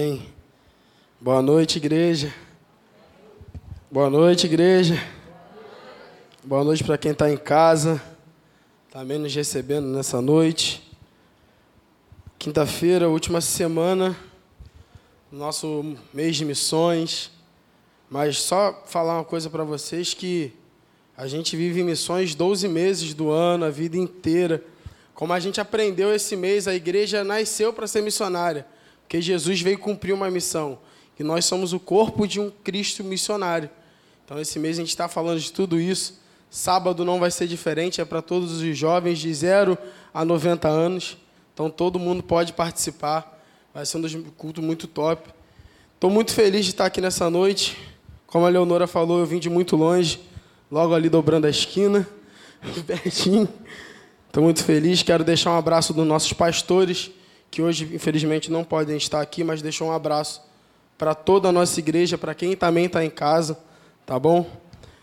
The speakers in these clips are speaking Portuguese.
Amém. Boa noite, igreja. Boa noite, igreja. Boa noite para quem está em casa, também nos recebendo nessa noite. Quinta-feira, última semana, nosso mês de missões. Mas só falar uma coisa para vocês que a gente vive missões 12 meses do ano, a vida inteira. Como a gente aprendeu esse mês, a igreja nasceu para ser missionária. Porque Jesus veio cumprir uma missão. E nós somos o corpo de um Cristo missionário. Então, esse mês a gente está falando de tudo isso. Sábado não vai ser diferente, é para todos os jovens de 0 a 90 anos. Então, todo mundo pode participar. Vai ser um culto muito top. Estou muito feliz de estar aqui nessa noite. Como a Leonora falou, eu vim de muito longe, logo ali dobrando a esquina, pertinho. Estou muito feliz. Quero deixar um abraço dos nossos pastores que hoje, infelizmente, não podem estar aqui, mas deixou um abraço para toda a nossa igreja, para quem também está em casa, tá bom?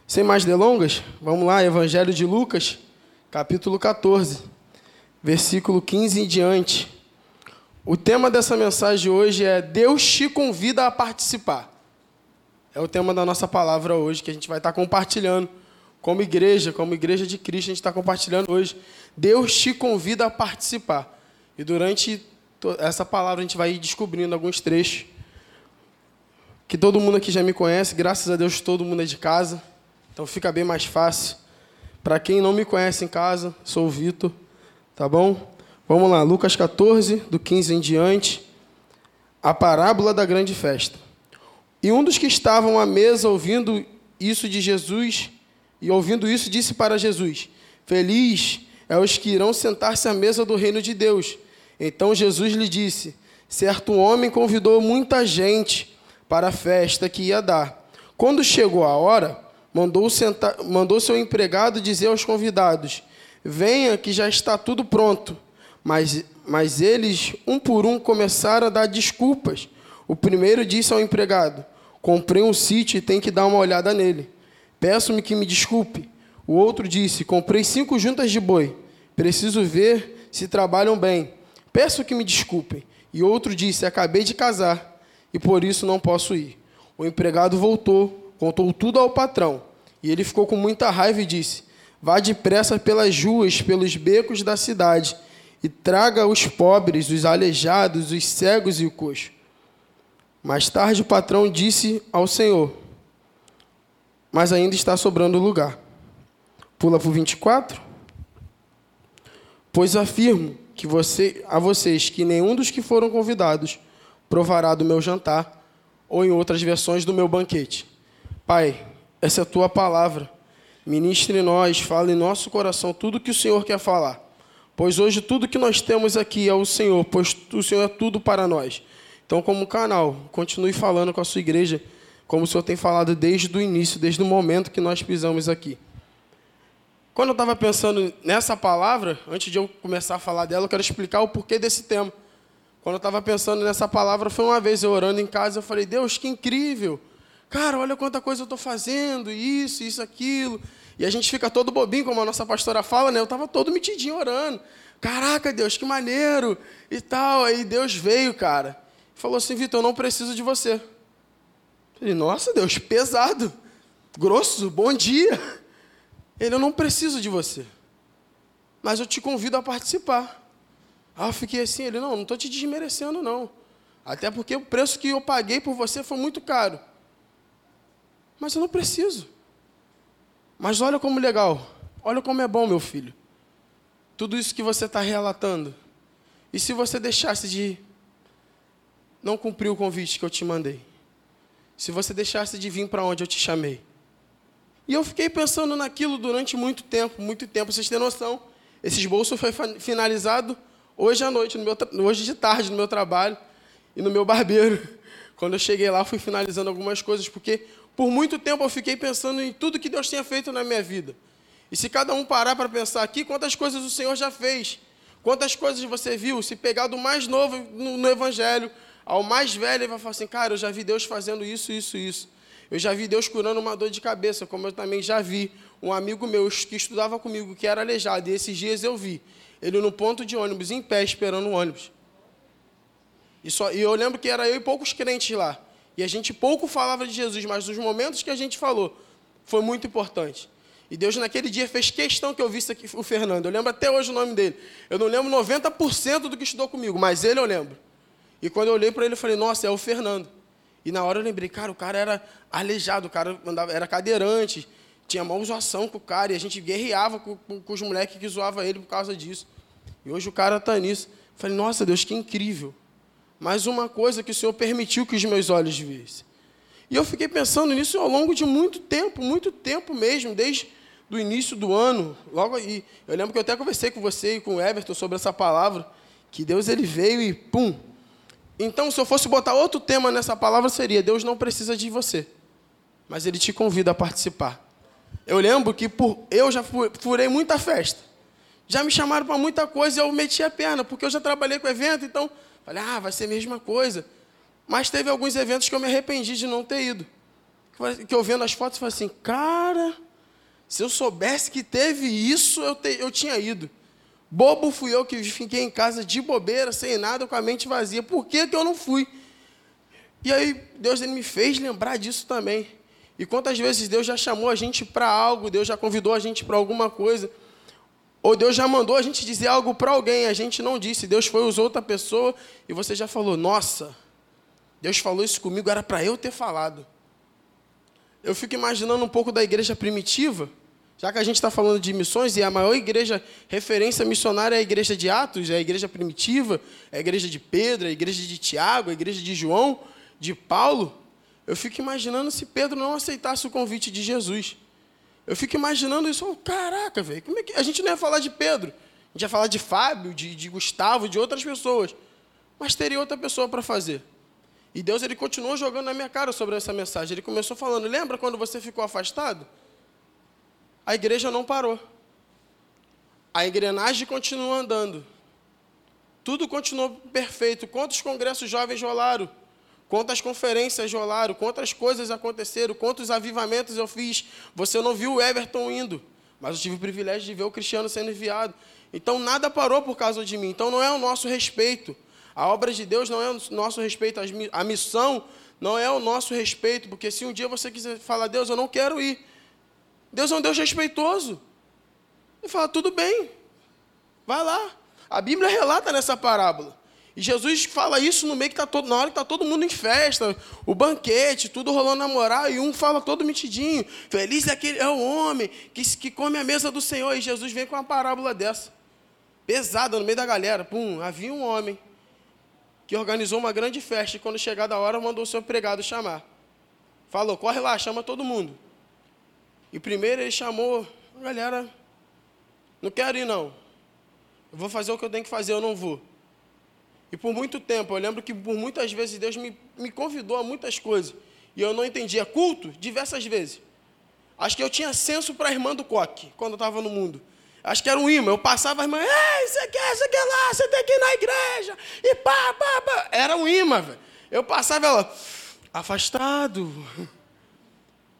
Sem mais delongas, vamos lá, Evangelho de Lucas, capítulo 14, versículo 15 em diante. O tema dessa mensagem hoje é Deus te convida a participar. É o tema da nossa palavra hoje, que a gente vai estar compartilhando como igreja, como igreja de Cristo, a gente está compartilhando hoje. Deus te convida a participar. E durante essa palavra a gente vai descobrindo alguns trechos que todo mundo aqui já me conhece, graças a Deus todo mundo é de casa, então fica bem mais fácil. Para quem não me conhece em casa, sou o Vitor, tá bom? Vamos lá, Lucas 14, do 15 em diante, a parábola da grande festa. E um dos que estavam à mesa ouvindo isso de Jesus, e ouvindo isso, disse para Jesus: Feliz é os que irão sentar-se à mesa do reino de Deus. Então Jesus lhe disse: Certo homem convidou muita gente para a festa que ia dar. Quando chegou a hora, mandou, sentar, mandou seu empregado dizer aos convidados: Venha, que já está tudo pronto. Mas, mas eles, um por um, começaram a dar desculpas. O primeiro disse ao empregado: Comprei um sítio e tem que dar uma olhada nele. Peço-me que me desculpe. O outro disse: Comprei cinco juntas de boi. Preciso ver se trabalham bem. Peço que me desculpem. E outro disse: Acabei de casar e por isso não posso ir. O empregado voltou, contou tudo ao patrão. E ele ficou com muita raiva e disse: Vá depressa pelas ruas, pelos becos da cidade, e traga os pobres, os aleijados, os cegos e o coxo. Mais tarde o patrão disse ao senhor: Mas ainda está sobrando lugar. Pula para o 24. Pois afirmo que você, a vocês que nenhum dos que foram convidados provará do meu jantar, ou em outras versões do meu banquete. Pai, essa é a tua palavra. Ministre nós, fale em nosso coração tudo que o Senhor quer falar. Pois hoje tudo que nós temos aqui é o Senhor, pois o Senhor é tudo para nós. Então, como canal, continue falando com a sua igreja, como o Senhor tem falado desde o início, desde o momento que nós pisamos aqui. Quando eu estava pensando nessa palavra, antes de eu começar a falar dela, eu quero explicar o porquê desse tema. Quando eu estava pensando nessa palavra, foi uma vez eu orando em casa, eu falei, Deus, que incrível. Cara, olha quanta coisa eu estou fazendo, isso, isso, aquilo. E a gente fica todo bobinho, como a nossa pastora fala, né? Eu estava todo metidinho orando. Caraca, Deus, que maneiro e tal. Aí Deus veio, cara. Falou assim, Vitor, eu não preciso de você. Eu falei, nossa, Deus, pesado, grosso, bom dia. Ele, eu não preciso de você, mas eu te convido a participar. Ah, eu fiquei assim, ele, não, não estou te desmerecendo, não. Até porque o preço que eu paguei por você foi muito caro. Mas eu não preciso. Mas olha como legal. Olha como é bom, meu filho. Tudo isso que você está relatando. E se você deixasse de não cumprir o convite que eu te mandei? Se você deixasse de vir para onde eu te chamei? E eu fiquei pensando naquilo durante muito tempo, muito tempo. Vocês têm noção? Esse esboço foi finalizado hoje à noite, no meu hoje de tarde, no meu trabalho e no meu barbeiro. Quando eu cheguei lá, fui finalizando algumas coisas, porque por muito tempo eu fiquei pensando em tudo que Deus tinha feito na minha vida. E se cada um parar para pensar aqui, quantas coisas o Senhor já fez, quantas coisas você viu, se pegar do mais novo no, no Evangelho ao mais velho, ele vai falar assim: cara, eu já vi Deus fazendo isso, isso, isso. Eu já vi Deus curando uma dor de cabeça, como eu também já vi um amigo meu que estudava comigo, que era aleijado, e esses dias eu vi ele no ponto de ônibus, em pé, esperando o ônibus. E, só, e eu lembro que era eu e poucos crentes lá. E a gente pouco falava de Jesus, mas nos momentos que a gente falou, foi muito importante. E Deus naquele dia fez questão que eu visse aqui o Fernando. Eu lembro até hoje o nome dele. Eu não lembro 90% do que estudou comigo, mas ele eu lembro. E quando eu olhei para ele, eu falei, nossa, é o Fernando. E na hora eu lembrei, cara, o cara era aleijado, o cara andava, era cadeirante, tinha mal zoação com o cara, e a gente guerreava com, com, com os moleques que zoavam ele por causa disso. E hoje o cara está nisso. Eu falei, nossa Deus, que incrível. Mais uma coisa que o Senhor permitiu que os meus olhos vissem. E eu fiquei pensando nisso ao longo de muito tempo, muito tempo mesmo, desde do início do ano. Logo aí, eu lembro que eu até conversei com você e com o Everton sobre essa palavra, que Deus ele veio e pum. Então, se eu fosse botar outro tema nessa palavra, seria: Deus não precisa de você, mas Ele te convida a participar. Eu lembro que por, eu já furei muita festa. Já me chamaram para muita coisa e eu meti a perna, porque eu já trabalhei com evento, então Falei, ah, vai ser a mesma coisa. Mas teve alguns eventos que eu me arrependi de não ter ido. Que eu vendo as fotos, falei assim, cara, se eu soubesse que teve isso, eu, te, eu tinha ido. Bobo fui eu que fiquei em casa de bobeira, sem nada, com a mente vazia. Por que, que eu não fui? E aí, Deus ele me fez lembrar disso também. E quantas vezes Deus já chamou a gente para algo, Deus já convidou a gente para alguma coisa. Ou Deus já mandou a gente dizer algo para alguém, a gente não disse. Deus foi usou outra pessoa e você já falou: Nossa, Deus falou isso comigo, era para eu ter falado. Eu fico imaginando um pouco da igreja primitiva, já que a gente está falando de missões e a maior igreja referência missionária é a igreja de Atos, é a igreja primitiva, é a igreja de Pedro, é a igreja de Tiago, é a igreja de João, de Paulo. Eu fico imaginando se Pedro não aceitasse o convite de Jesus. Eu fico imaginando isso, oh, caraca, velho, como é que a gente não ia falar de Pedro? A gente ia falar de Fábio, de, de Gustavo, de outras pessoas. Mas teria outra pessoa para fazer. E Deus ele continuou jogando na minha cara sobre essa mensagem. Ele começou falando: "Lembra quando você ficou afastado? A igreja não parou. A engrenagem continua andando. Tudo continuou perfeito. Quantos congressos jovens rolaram? Quantas conferências rolaram, quantas coisas aconteceram, quantos avivamentos eu fiz. Você não viu o Everton indo, mas eu tive o privilégio de ver o Cristiano sendo enviado. Então nada parou por causa de mim. Então não é o nosso respeito. A obra de Deus não é o nosso respeito. A missão não é o nosso respeito. Porque se um dia você quiser falar, Deus, eu não quero ir. Deus é um Deus respeitoso. Ele fala, tudo bem, vai lá. A Bíblia relata nessa parábola. E Jesus fala isso no meio que tá todo, na hora que está todo mundo em festa, o banquete, tudo rolando na moral, e um fala todo metidinho. Feliz é aquele é o homem que, que come a mesa do Senhor. E Jesus vem com uma parábola dessa. Pesada no meio da galera. Pum, havia um homem que organizou uma grande festa e quando chegada a hora mandou o seu empregado chamar. Falou, corre lá, chama todo mundo. E primeiro ele chamou, galera, não quero ir não. Eu vou fazer o que eu tenho que fazer, eu não vou. E por muito tempo, eu lembro que por muitas vezes Deus me, me convidou a muitas coisas. E eu não entendia. Culto, diversas vezes. Acho que eu tinha senso para a irmã do coque, quando eu estava no mundo. Acho que era um imã. Eu passava a irmã, ei, você quer, você quer lá, você tem que ir na igreja. E pá, pá, pá. Era um imã, velho. Eu passava ela, afastado.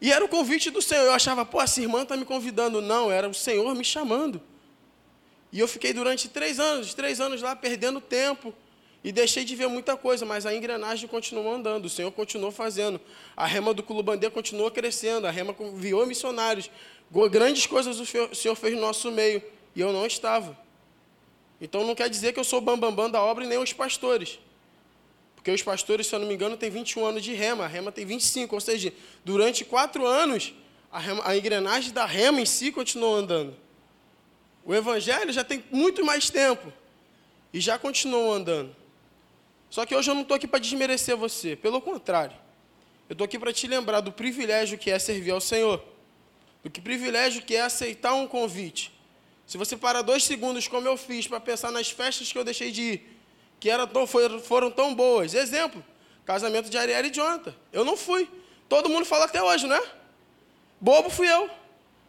E era o convite do Senhor. Eu achava, pô, essa irmã está me convidando. Não, era o Senhor me chamando. E eu fiquei durante três anos, três anos lá, perdendo tempo. E deixei de ver muita coisa, mas a engrenagem continuou andando, o Senhor continuou fazendo. A rema do Culubandê continuou crescendo, a rema enviou missionários. Grandes coisas o Senhor fez no nosso meio, e eu não estava. Então não quer dizer que eu sou bambambam bam, bam da obra e nem os pastores. Porque os pastores, se eu não me engano, têm 21 anos de rema, a rema tem 25, ou seja, durante quatro anos, a, rema, a engrenagem da rema em si continuou andando. O evangelho já tem muito mais tempo e já continuou andando. Só que hoje eu não estou aqui para desmerecer você, pelo contrário. Eu estou aqui para te lembrar do privilégio que é servir ao Senhor, do que privilégio que é aceitar um convite. Se você parar dois segundos, como eu fiz, para pensar nas festas que eu deixei de ir, que eram tão, foram, foram tão boas. Exemplo, casamento de Ariel e Jonathan. Eu não fui. Todo mundo fala até hoje, né? Bobo fui eu.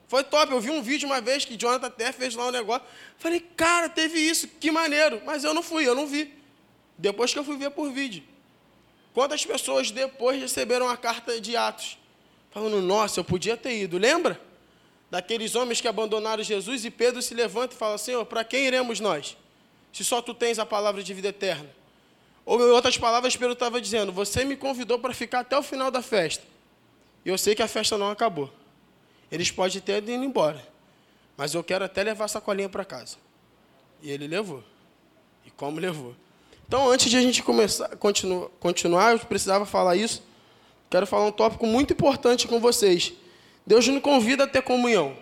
Foi top. Eu vi um vídeo uma vez que Jonathan até fez lá um negócio. Falei, cara, teve isso, que maneiro. Mas eu não fui, eu não vi. Depois que eu fui ver por vídeo. Quantas pessoas depois receberam a carta de Atos? Falando, nossa, eu podia ter ido. Lembra? Daqueles homens que abandonaram Jesus e Pedro se levanta e fala, Senhor, para quem iremos nós? Se só tu tens a palavra de vida eterna. Ou, em outras palavras, Pedro estava dizendo: Você me convidou para ficar até o final da festa. E eu sei que a festa não acabou. Eles podem ter ido embora. Mas eu quero até levar a sacolinha para casa. E ele levou. E como levou. Então, antes de a gente começar, continu, continuar, eu precisava falar isso. Quero falar um tópico muito importante com vocês. Deus nos convida a ter comunhão.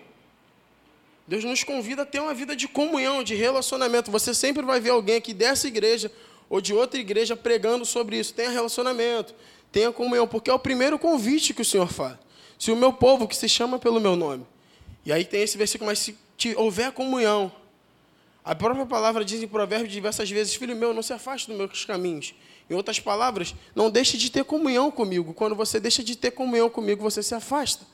Deus nos convida a ter uma vida de comunhão, de relacionamento. Você sempre vai ver alguém aqui dessa igreja ou de outra igreja pregando sobre isso. Tenha relacionamento, tenha comunhão, porque é o primeiro convite que o Senhor faz. Se o meu povo, que se chama pelo meu nome. E aí tem esse versículo, mas se houver comunhão. A própria palavra diz em Provérbios diversas vezes: Filho meu, não se afaste dos meus caminhos. Em outras palavras, não deixe de ter comunhão comigo. Quando você deixa de ter comunhão comigo, você se afasta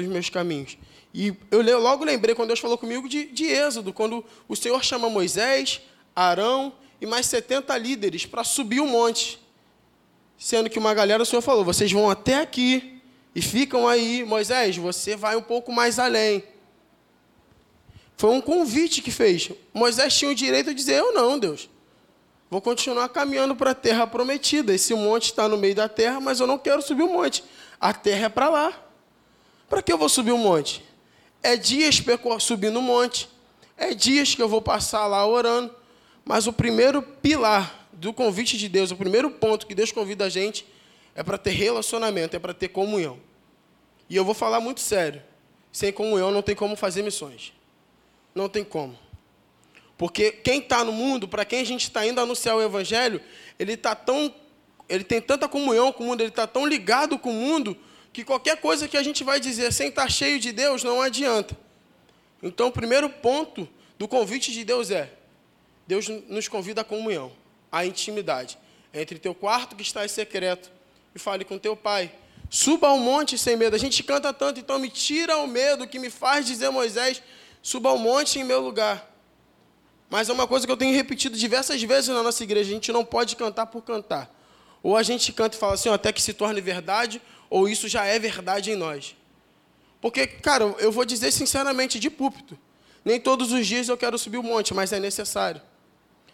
dos meus caminhos. E eu logo lembrei, quando Deus falou comigo, de, de Êxodo, quando o Senhor chama Moisés, Arão e mais 70 líderes para subir o monte. Sendo que uma galera, o Senhor falou: vocês vão até aqui e ficam aí. Moisés, você vai um pouco mais além. Foi um convite que fez. Moisés tinha o direito de dizer: Eu não, Deus. Vou continuar caminhando para a terra prometida. Esse monte está no meio da terra, mas eu não quero subir o monte. A terra é para lá. Para que eu vou subir o monte? É dias subindo o monte, é dias que eu vou passar lá orando, mas o primeiro pilar do convite de Deus, o primeiro ponto que Deus convida a gente, é para ter relacionamento, é para ter comunhão. E eu vou falar muito sério: sem comunhão não tem como fazer missões. Não tem como. Porque quem está no mundo, para quem a gente está indo anunciar o Evangelho, ele está tão. Ele tem tanta comunhão com o mundo, ele está tão ligado com o mundo, que qualquer coisa que a gente vai dizer sem estar cheio de Deus não adianta. Então, o primeiro ponto do convite de Deus é: Deus nos convida à comunhão, à intimidade. Entre teu quarto que está em secreto e fale com teu pai. Suba ao monte sem medo. A gente canta tanto, então me tira o medo que me faz dizer Moisés: suba ao monte em meu lugar. Mas é uma coisa que eu tenho repetido diversas vezes na nossa igreja: a gente não pode cantar por cantar. Ou a gente canta e fala assim, até que se torne verdade, ou isso já é verdade em nós. Porque, cara, eu vou dizer sinceramente, de púlpito, nem todos os dias eu quero subir o monte, mas é necessário.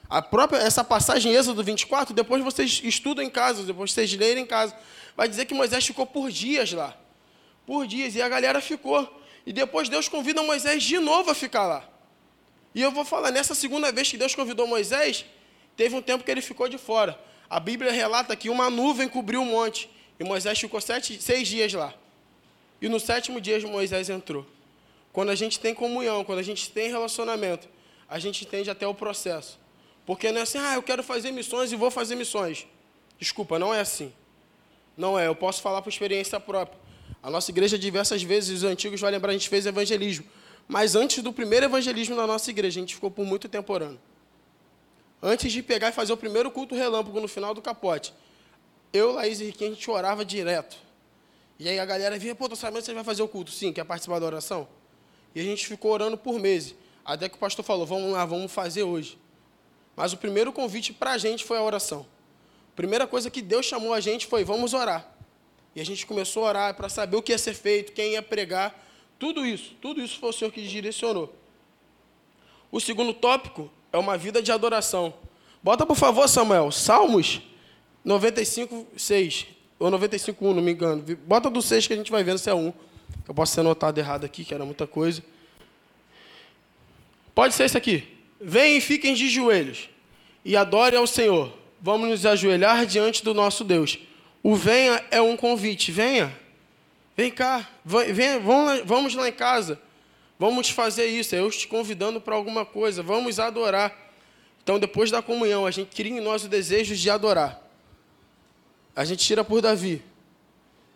A própria, essa passagem Êxodo 24, depois vocês estudam em casa, depois vocês lerem em casa, vai dizer que Moisés ficou por dias lá. Por dias, e a galera ficou. E depois Deus convida Moisés de novo a ficar lá. E eu vou falar, nessa segunda vez que Deus convidou Moisés, teve um tempo que ele ficou de fora. A Bíblia relata que uma nuvem cobriu o monte. E Moisés ficou sete, seis dias lá. E no sétimo dia Moisés entrou. Quando a gente tem comunhão, quando a gente tem relacionamento, a gente entende até o processo. Porque não é assim, ah, eu quero fazer missões e vou fazer missões. Desculpa, não é assim. Não é, eu posso falar por experiência própria. A nossa igreja, diversas vezes, os antigos vão lembrar, a gente fez evangelismo. Mas antes do primeiro evangelismo da nossa igreja, a gente ficou por muito tempo orando. Antes de pegar e fazer o primeiro culto relâmpago no final do capote, eu, Laís e Riquinho, a gente orava direto. E aí a galera vinha, pô, tô sabendo que você vai fazer o culto. Sim, quer participar da oração? E a gente ficou orando por meses. Até que o pastor falou, vamos lá, vamos fazer hoje. Mas o primeiro convite para a gente foi a oração. A primeira coisa que Deus chamou a gente foi, vamos orar. E a gente começou a orar para saber o que ia ser feito, quem ia pregar, tudo isso. Tudo isso foi o Senhor que direcionou. O segundo tópico é uma vida de adoração. Bota, por favor, Samuel, Salmos 95, 6. Ou 95, 1, não me engano. Bota do 6 que a gente vai vendo se é 1. Eu posso ser anotado errado aqui, que era muita coisa. Pode ser esse aqui. Venham e fiquem de joelhos e adorem ao Senhor. Vamos nos ajoelhar diante do nosso Deus. O venha é um convite. Venha. Vem cá. Venha, vamos lá em casa. Vamos fazer isso. É eu te convidando para alguma coisa. Vamos adorar. Então, depois da comunhão, a gente cria em nós o desejo de adorar a gente tira por Davi.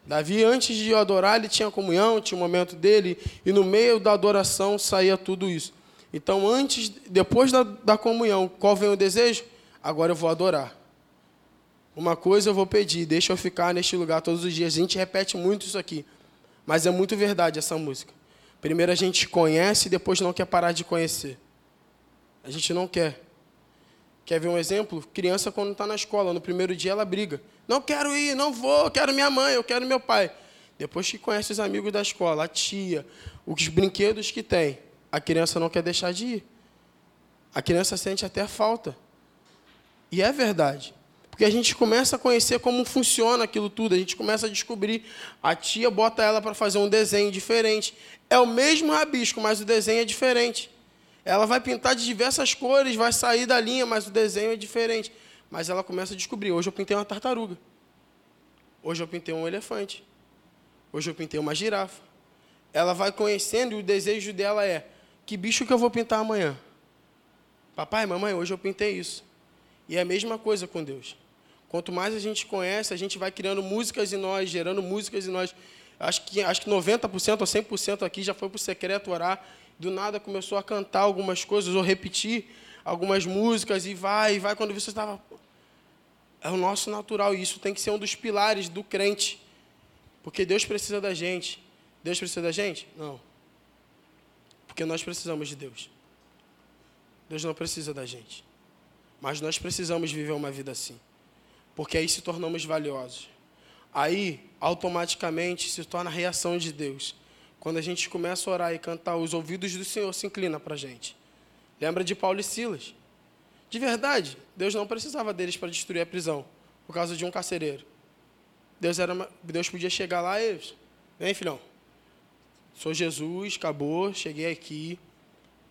Davi, antes de adorar, ele tinha comunhão, tinha o um momento dele, e no meio da adoração saía tudo isso. Então, antes, depois da, da comunhão, qual vem o desejo? Agora eu vou adorar. Uma coisa eu vou pedir, deixa eu ficar neste lugar todos os dias. A gente repete muito isso aqui, mas é muito verdade essa música. Primeiro a gente conhece e depois não quer parar de conhecer. A gente não quer. Quer ver um exemplo? Criança, quando está na escola, no primeiro dia ela briga. Não quero ir, não vou, quero minha mãe, eu quero meu pai. Depois que conhece os amigos da escola, a tia, os brinquedos que tem, a criança não quer deixar de ir. A criança sente até falta. E é verdade. Porque a gente começa a conhecer como funciona aquilo tudo, a gente começa a descobrir. A tia bota ela para fazer um desenho diferente. É o mesmo rabisco, mas o desenho é diferente. Ela vai pintar de diversas cores, vai sair da linha, mas o desenho é diferente. Mas ela começa a descobrir. Hoje eu pintei uma tartaruga. Hoje eu pintei um elefante. Hoje eu pintei uma girafa. Ela vai conhecendo e o desejo dela é: que bicho que eu vou pintar amanhã? Papai, mamãe, hoje eu pintei isso. E é a mesma coisa com Deus. Quanto mais a gente conhece, a gente vai criando músicas em nós, gerando músicas em nós. Acho que, acho que 90% ou 100% aqui já foi para o secreto orar. Do nada começou a cantar algumas coisas ou repetir algumas músicas e vai, e vai. Quando você estava. É o nosso natural e isso tem que ser um dos pilares do crente. Porque Deus precisa da gente. Deus precisa da gente? Não. Porque nós precisamos de Deus. Deus não precisa da gente. Mas nós precisamos viver uma vida assim. Porque aí se tornamos valiosos. Aí, automaticamente, se torna a reação de Deus. Quando a gente começa a orar e cantar, os ouvidos do Senhor se inclinam para a gente. Lembra de Paulo e Silas? De verdade, Deus não precisava deles para destruir a prisão, por causa de um carcereiro. Deus, era uma, Deus podia chegar lá e eles, vem filhão, sou Jesus, acabou, cheguei aqui.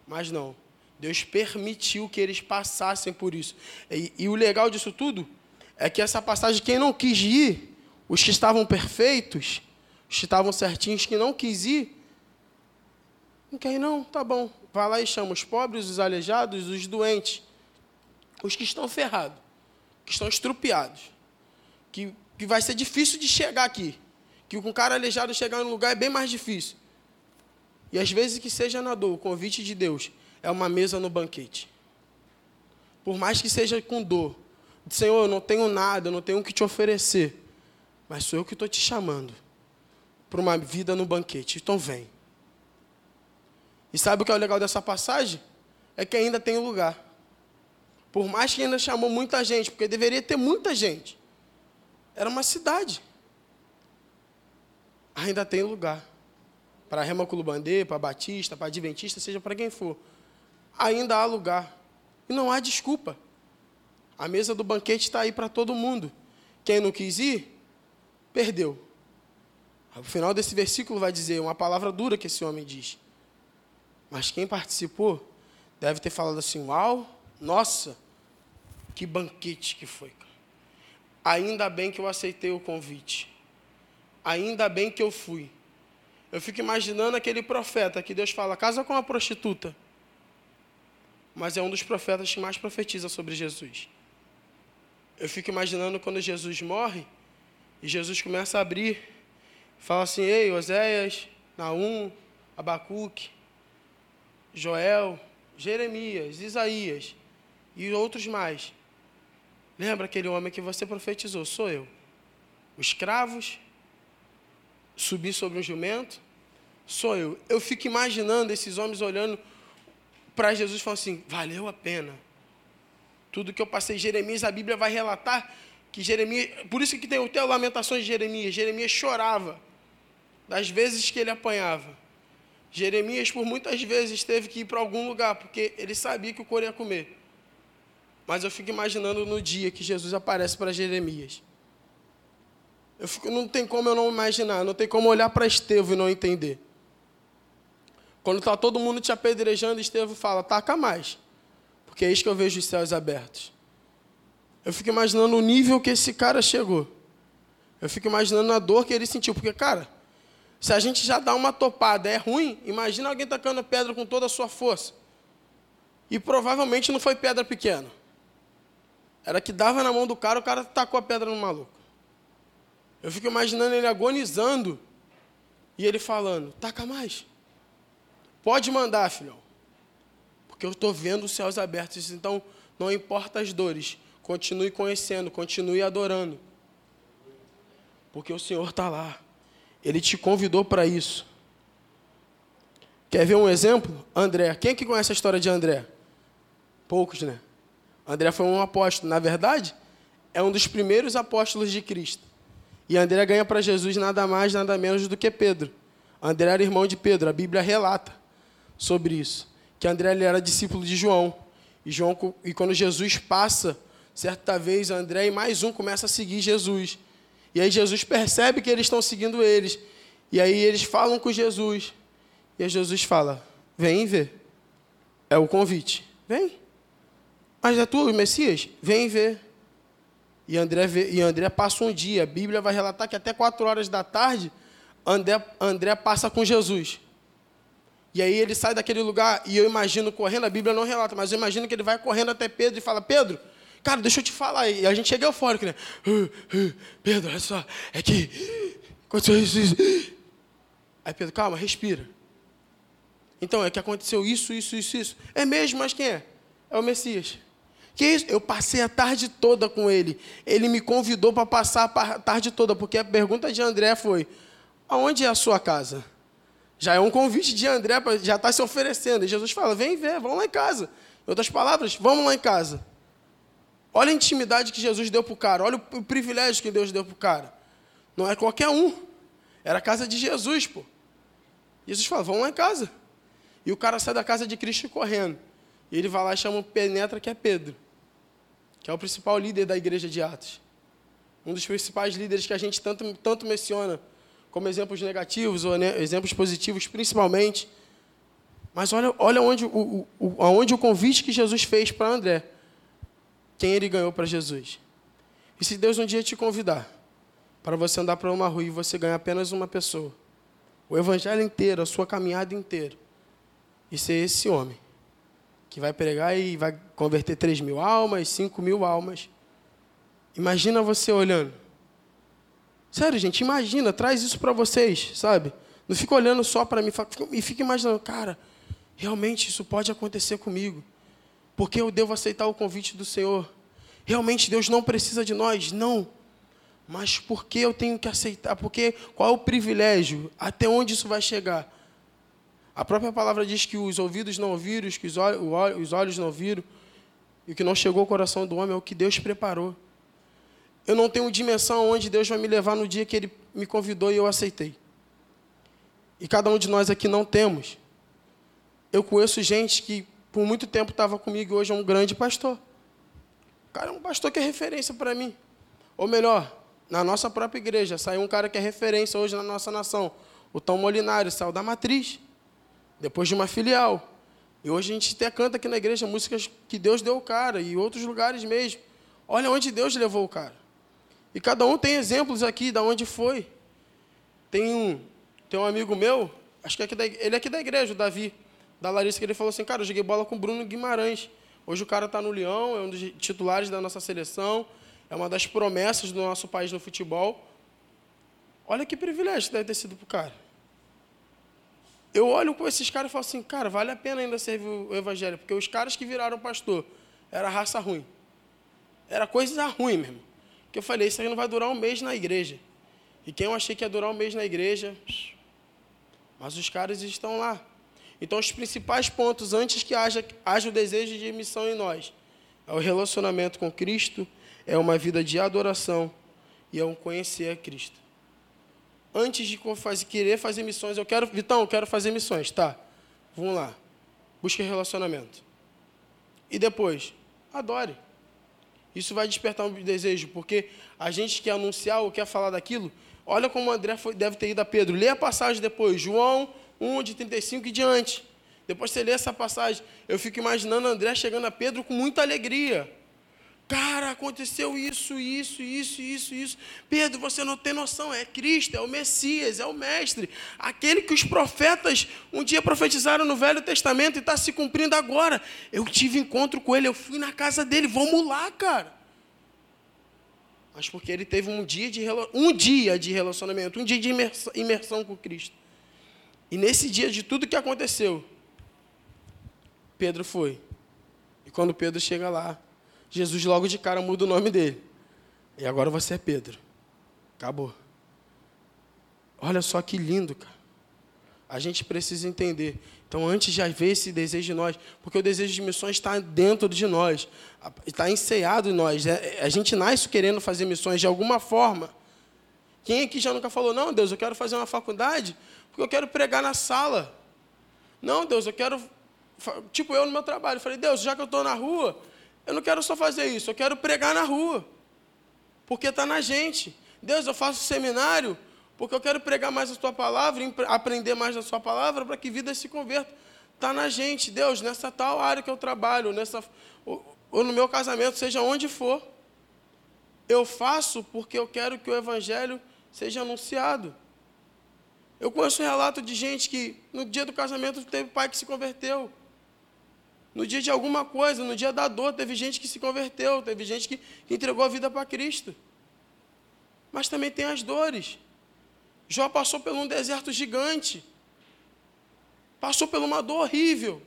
Mas não. Deus permitiu que eles passassem por isso. E, e, o legal disso tudo é que essa passagem, quem não quis ir, os que estavam perfeitos, os que estavam certinhos, que não quis ir, não quer não, tá bom. Vai lá e chama os pobres, os aleijados, os doentes, os que estão ferrados, que estão estrupiados, que, que vai ser difícil de chegar aqui, que com um cara aleijado chegar no lugar é bem mais difícil. E às vezes que seja na dor, o convite de Deus é uma mesa no banquete. Por mais que seja com dor, Senhor, eu não tenho nada, eu não tenho o que te oferecer, mas sou eu que estou te chamando para uma vida no banquete. Então vem. E sabe o que é o legal dessa passagem? É que ainda tem lugar. Por mais que ainda chamou muita gente, porque deveria ter muita gente. Era uma cidade. Ainda tem lugar para Rema Culubandê, para Batista, para Adventista, seja para quem for, ainda há lugar. E não há desculpa. A mesa do banquete está aí para todo mundo. Quem não quis ir, perdeu. O final desse versículo vai dizer uma palavra dura que esse homem diz. Mas quem participou deve ter falado assim: Uau, nossa, que banquete que foi. Ainda bem que eu aceitei o convite. Ainda bem que eu fui. Eu fico imaginando aquele profeta que Deus fala, casa com uma prostituta. Mas é um dos profetas que mais profetiza sobre Jesus. Eu fico imaginando quando Jesus morre e Jesus começa a abrir, fala assim: Ei, Oséias, Naum, Abacuque, Joel, Jeremias, Isaías e outros mais. Lembra aquele homem que você profetizou? Sou eu. Os escravos subir sobre um jumento? Sou eu. Eu fico imaginando esses homens olhando para Jesus e falando assim: valeu a pena. Tudo que eu passei, Jeremias, a Bíblia vai relatar que Jeremias, por isso que tem até Lamentações de Jeremias, Jeremias chorava das vezes que ele apanhava. Jeremias, por muitas vezes, teve que ir para algum lugar, porque ele sabia que o couro ia comer. Mas eu fico imaginando no dia que Jesus aparece para Jeremias. Eu fico, não tem como eu não imaginar, não tem como olhar para Estevão e não entender. Quando está todo mundo te apedrejando, Estevão fala, taca mais. Porque é isso que eu vejo os céus abertos. Eu fico imaginando o nível que esse cara chegou. Eu fico imaginando a dor que ele sentiu. Porque, cara, se a gente já dá uma topada, é ruim, imagina alguém tacando pedra com toda a sua força. E provavelmente não foi pedra pequena. Era que dava na mão do cara, o cara tacou a pedra no maluco. Eu fico imaginando ele agonizando e ele falando: taca mais. Pode mandar, filhão. Porque eu estou vendo os céus abertos. Então, não importa as dores. Continue conhecendo, continue adorando. Porque o Senhor está lá. Ele te convidou para isso. Quer ver um exemplo? André. Quem é que conhece a história de André? Poucos, né? André foi um apóstolo. Na verdade, é um dos primeiros apóstolos de Cristo. E André ganha para Jesus nada mais, nada menos do que Pedro. André era irmão de Pedro, a Bíblia relata sobre isso. Que André era discípulo de João. E, João, e quando Jesus passa Certa vez, André e mais um começam a seguir Jesus. E aí Jesus percebe que eles estão seguindo eles. E aí eles falam com Jesus. E aí Jesus fala: Vem ver. É o convite. Vem. Mas é tu, Messias? Vem ver. E André, vê, e André passa um dia. A Bíblia vai relatar que até quatro horas da tarde, André, André passa com Jesus. E aí ele sai daquele lugar, e eu imagino correndo, a Bíblia não relata, mas eu imagino que ele vai correndo até Pedro e fala: Pedro, cara, deixa eu te falar. E a gente chega eufórico, né? Uh, uh, Pedro, olha só, é que. Aconteceu isso, isso. Aí Pedro, calma, respira. Então, é que aconteceu isso, isso, isso, isso. É mesmo, mas quem é? É o Messias. Que isso? Eu passei a tarde toda com ele. Ele me convidou para passar a tarde toda, porque a pergunta de André foi: aonde é a sua casa? Já é um convite de André, já está se oferecendo. E Jesus fala: vem ver, vamos lá em casa. Em outras palavras, vamos lá em casa. Olha a intimidade que Jesus deu para o cara, olha o privilégio que Deus deu para o cara. Não é qualquer um. Era a casa de Jesus, pô. Jesus fala: vamos lá em casa. E o cara sai da casa de Cristo correndo. E ele vai lá e chama o penetra, que é Pedro, que é o principal líder da igreja de Atos. Um dos principais líderes que a gente tanto, tanto menciona como exemplos negativos ou né, exemplos positivos, principalmente. Mas olha, olha onde, o, o, aonde o convite que Jesus fez para André, quem ele ganhou para Jesus. E se Deus um dia te convidar para você andar para uma rua e você ganhar apenas uma pessoa, o evangelho inteiro, a sua caminhada inteira, e ser esse homem que vai pregar e vai converter 3 mil almas, 5 mil almas. Imagina você olhando. Sério, gente, imagina, traz isso para vocês, sabe? Não fica olhando só para mim e fica imaginando, cara, realmente isso pode acontecer comigo. Porque eu devo aceitar o convite do Senhor. Realmente Deus não precisa de nós, não. Mas por que eu tenho que aceitar? Porque qual é o privilégio? Até onde isso vai chegar? A própria palavra diz que os ouvidos não ouviram, que os olhos não viram, e o que não chegou ao coração do homem é o que Deus preparou. Eu não tenho dimensão onde Deus vai me levar no dia que Ele me convidou e eu aceitei. E cada um de nós aqui não temos. Eu conheço gente que por muito tempo estava comigo e hoje é um grande pastor. O cara é um pastor que é referência para mim. Ou melhor, na nossa própria igreja, saiu um cara que é referência hoje na nossa nação. O Tom Molinário saiu da matriz depois de uma filial. E hoje a gente até canta aqui na igreja músicas que Deus deu o cara, e outros lugares mesmo. Olha onde Deus levou o cara. E cada um tem exemplos aqui de onde foi. Tem um, tem um amigo meu, acho que é da, ele é aqui da igreja, o Davi, da Larissa, que ele falou assim, cara, eu joguei bola com o Bruno Guimarães. Hoje o cara está no Leão, é um dos titulares da nossa seleção, é uma das promessas do nosso país no futebol. Olha que privilégio deve ter sido para o cara eu olho com esses caras e falo assim, cara, vale a pena ainda servir o evangelho, porque os caras que viraram pastor era raça ruim. Era coisa ruim mesmo. Que eu falei, isso aí não vai durar um mês na igreja. E quem eu achei que ia durar um mês na igreja, mas os caras estão lá. Então, os principais pontos antes que haja, haja o desejo de missão em nós é o relacionamento com Cristo, é uma vida de adoração e é um conhecer a Cristo antes de fazer, querer fazer missões, eu quero, Vitão, eu quero fazer missões, tá? Vamos lá. Busque relacionamento. E depois, adore. Isso vai despertar um desejo, porque a gente quer anunciar ou quer falar daquilo. Olha como o André foi, deve ter ido a Pedro. Lê a passagem depois, João 1, de 35 e diante. Depois você lê essa passagem, eu fico imaginando André chegando a Pedro com muita alegria. Cara, aconteceu isso, isso, isso, isso, isso. Pedro, você não tem noção, é Cristo, é o Messias, é o Mestre, aquele que os profetas um dia profetizaram no Velho Testamento e está se cumprindo agora. Eu tive encontro com ele, eu fui na casa dele, vamos lá, cara. Mas porque ele teve um dia de, um dia de relacionamento, um dia de imersão, imersão com Cristo. E nesse dia de tudo que aconteceu, Pedro foi. E quando Pedro chega lá, Jesus logo de cara muda o nome dele. E agora você é Pedro. Acabou. Olha só que lindo, cara. A gente precisa entender. Então, antes de haver esse desejo de nós, porque o desejo de missões está dentro de nós, está enceado em nós. É, a gente nasce querendo fazer missões de alguma forma. Quem aqui já nunca falou, não, Deus, eu quero fazer uma faculdade porque eu quero pregar na sala. Não, Deus, eu quero. Tipo, eu no meu trabalho. falei, Deus, já que eu estou na rua, Eu não quero só fazer isso, eu quero pregar na rua. Porque está na gente. Deus, eu faço seminário porque eu quero pregar mais a tua palavra, aprender mais da sua palavra para que vidas se convertam. Está na gente, Deus, nessa tal área que eu trabalho, nessa, ou, ou no meu casamento, seja onde for. Eu faço porque eu quero que o evangelho seja anunciado. Eu conheço um relato de gente que no dia do casamento teve pai que se converteu. No dia de alguma coisa, no dia da dor, teve gente que se converteu, teve gente que, entregou a vida para Cristo. Mas também tem as dores. Jó passou por um deserto gigante. Passou por uma dor horrível.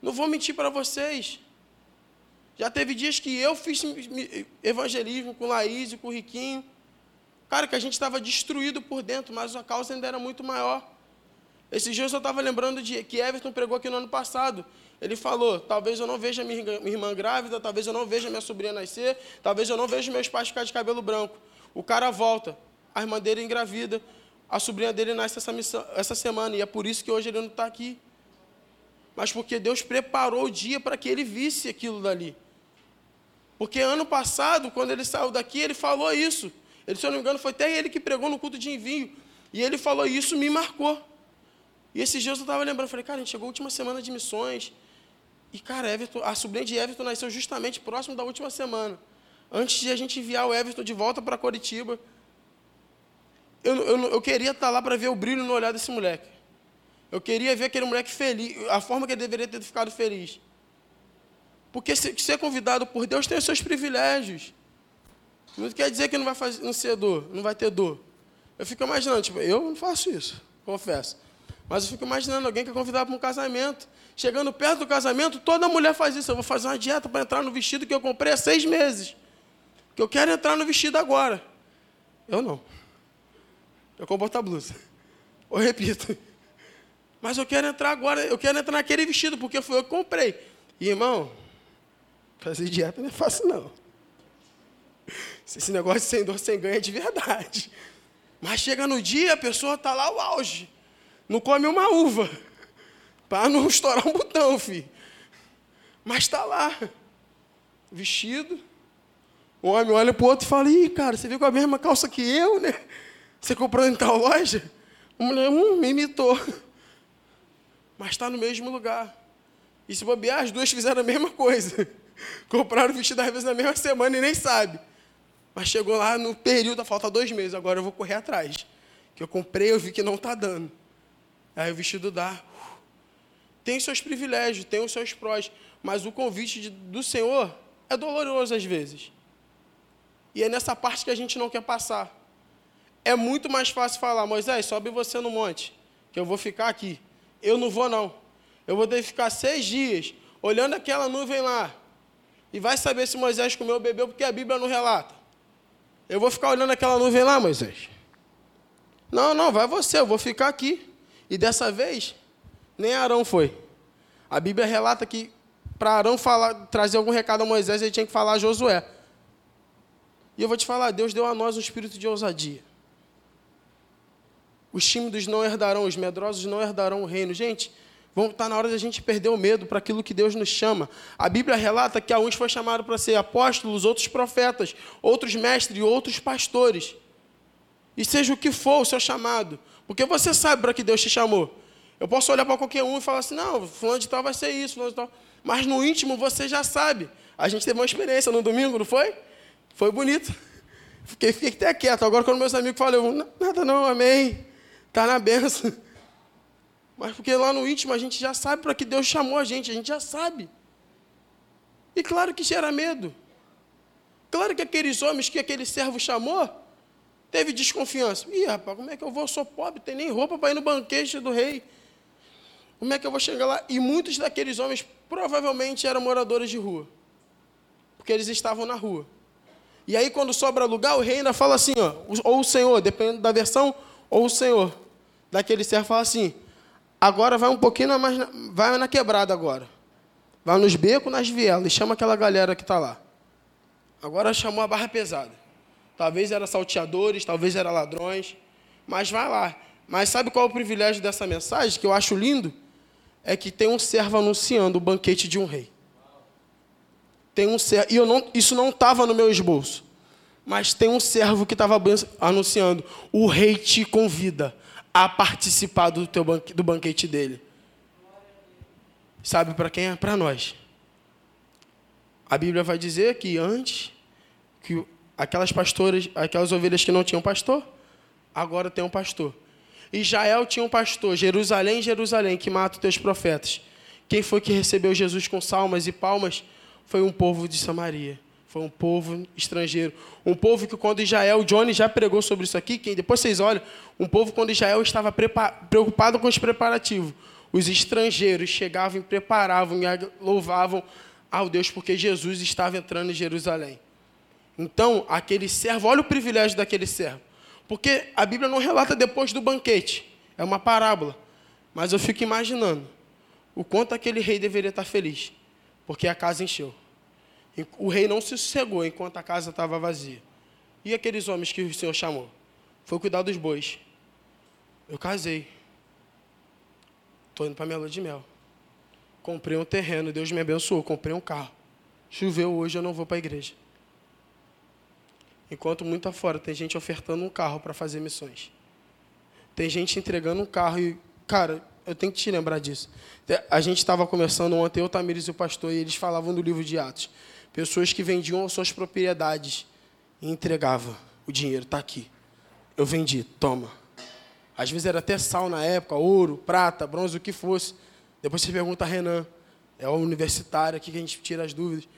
Não vou mentir para vocês. Já teve dias que eu fiz evangelismo com Laís e com o Riquinho. Cara, que a gente estava destruído por dentro, mas a causa ainda era muito maior. Esses dias eu estava lembrando de que Everton pregou aqui no ano passado. Ele falou: talvez eu não veja minha irmã grávida, talvez eu não veja minha sobrinha nascer, talvez eu não veja meus pais ficar de cabelo branco. O cara volta, a irmã dele engravida, a sobrinha dele nasce essa, missão, essa semana, e é por isso que hoje ele não está aqui. Mas porque Deus preparou o dia para que ele visse aquilo dali. Porque ano passado, quando ele saiu daqui, ele falou isso. Ele, se eu não me engano, foi até ele que pregou no culto de envio. E ele falou isso, me marcou. E esses dias eu estava lembrando, falei, cara, a gente chegou a última semana de missões. E, cara, Everton, a sobrinha de Everton nasceu justamente próximo da última semana. Antes de a gente enviar o Everton de volta para Coritiba. Eu, eu, eu, queria estar lá para ver o brilho no olhar desse moleque. Eu queria ver aquele moleque feliz, a forma que ele deveria ter ficado feliz. Porque ser convidado por Deus tem os seus privilégios. Não quer dizer que não vai fazer, não ser dor, não vai ter dor. Eu fico imaginando, tipo, eu não faço isso, confesso. Mas eu fico imaginando alguém que é convidado para um casamento. Chegando perto do casamento, toda mulher faz isso. Eu vou fazer uma dieta para entrar no vestido que eu comprei há seis meses. Que eu quero entrar no vestido agora. Eu não. Eu compro outra blusa. Eu repito. Mas eu quero entrar agora, eu quero entrar naquele vestido, porque foi eu que comprei. E, irmão, fazer dieta não é fácil, não. Esse negócio sem dor, sem ganho é de verdade. Mas chega no dia, a pessoa está lá o auge. Não come uma uva. Para não estourar um botão, filho. Mas está lá. Vestido. O homem olha para o outro e fala, Ih, cara, você viu com a mesma calça que eu, né? Você comprou em tal loja? A mulher, hum, me imitou. Mas está no mesmo lugar. E se bobear, as duas fizeram a mesma coisa. Compraram o vestido às vezes na mesma semana e nem sabe. Mas chegou lá no período, falta dois meses, agora eu vou correr atrás. Que eu comprei, eu vi que não está dando. Aí o vestido dá. Tem seus privilégios, tem os seus prós, mas o convite de, do Senhor é doloroso às vezes. E é nessa parte que a gente não quer passar. É muito mais fácil falar, Moisés, sobe você no monte, que eu vou ficar aqui. Eu não vou, não. Eu vou ter que ficar seis dias olhando aquela nuvem lá. E vai saber se Moisés comeu ou bebeu, porque a Bíblia não relata. Eu vou ficar olhando aquela nuvem lá, Moisés. Não, não, vai você, eu vou ficar aqui. E dessa vez, nem Arão foi. A Bíblia relata que para Arão falar, trazer algum recado a Moisés, ele tinha que falar a Josué. E eu vou te falar, Deus deu a nós um espírito de ousadia. Os tímidos não herdarão, os medrosos não herdarão o reino. Gente, Está na hora de a gente perder o medo para aquilo que Deus nos chama. A Bíblia relata que a uns foi chamado para ser apóstolos, outros profetas, outros mestres outros pastores. E seja o que for o seu chamado. Porque você sabe para que Deus te chamou. Eu posso olhar para qualquer um e falar assim, não, fulano de tal vai ser isso, fulano de tal. Mas no íntimo você já sabe. A gente teve uma experiência no domingo, não foi? Foi bonito. Fiquei, fiquei até quieto. Agora quando meus amigos falam, nada não, amém. Está na benção. Mas porque lá no íntimo a gente já sabe para que Deus chamou a gente, a gente já sabe. E claro que gera medo. Claro que aqueles homens que aquele servo chamou, teve desconfiança. Ih, rapaz, como é que eu vou? Eu sou pobre, tem nem roupa para ir no banquete do rei. Como é que eu vou chegar lá? E muitos daqueles homens provavelmente eram moradores de rua. Porque eles estavam na rua. E aí, quando sobra lugar, o rei ainda fala assim, ó, ou o Senhor, dependendo da versão, ou o Senhor. Daquele servo fala assim: Agora vai um pouquinho mais, vai na quebrada agora. Vai nos becos, nas vielas, e chama aquela galera que está lá. Agora chamou a barra pesada. Talvez era salteadores, talvez era ladrões, mas vai lá. Mas sabe qual é o privilégio dessa mensagem, que eu acho lindo? É que tem um servo anunciando o banquete de um rei. tem um servo, e eu não, isso não estava no meu esboço, mas tem um servo que estava anunciando: o rei te convida a participar do, teu banque, do banquete dele. Sabe para quem é? Para nós. A Bíblia vai dizer que antes, que aquelas pastoras, aquelas ovelhas que não tinham pastor, agora tem um pastor. Israel tinha um pastor, Jerusalém, Jerusalém, que mata os teus profetas. Quem foi que recebeu Jesus com salmas e palmas? Foi um povo de Samaria. Foi um povo estrangeiro. Um povo que, quando Israel, Johnny já pregou sobre isso aqui, que depois vocês olham, um povo, quando Israel estava preocupado com os preparativos, os estrangeiros chegavam e preparavam e louvavam ao Deus, porque Jesus estava entrando em Jerusalém. Então, aquele servo, olha o privilégio daquele servo. Porque a Bíblia não relata depois do banquete, é uma parábola. Mas eu fico imaginando o quanto aquele rei deveria estar feliz, porque a casa encheu. O rei não se sossegou enquanto a casa estava vazia. E aqueles homens que o Senhor chamou? Foi cuidar dos bois. Eu casei. Estou indo para minha lua de mel. Comprei um terreno, Deus me abençoou, comprei um carro. Choveu hoje, eu não vou para a igreja. Enquanto muito afora tem gente ofertando um carro para fazer missões. Tem gente entregando um carro e, cara, eu tenho que te lembrar disso. A gente estava conversando ontem, eu, Tamires e o pastor, e eles falavam do livro de Atos. Pessoas que vendiam as suas propriedades e entregavam. O dinheiro está aqui. Eu vendi, toma. Às vezes era até sal na época, ouro, prata, bronze, o que fosse. Depois você pergunta a Renan, é o universitário aqui que a gente tira as dúvidas.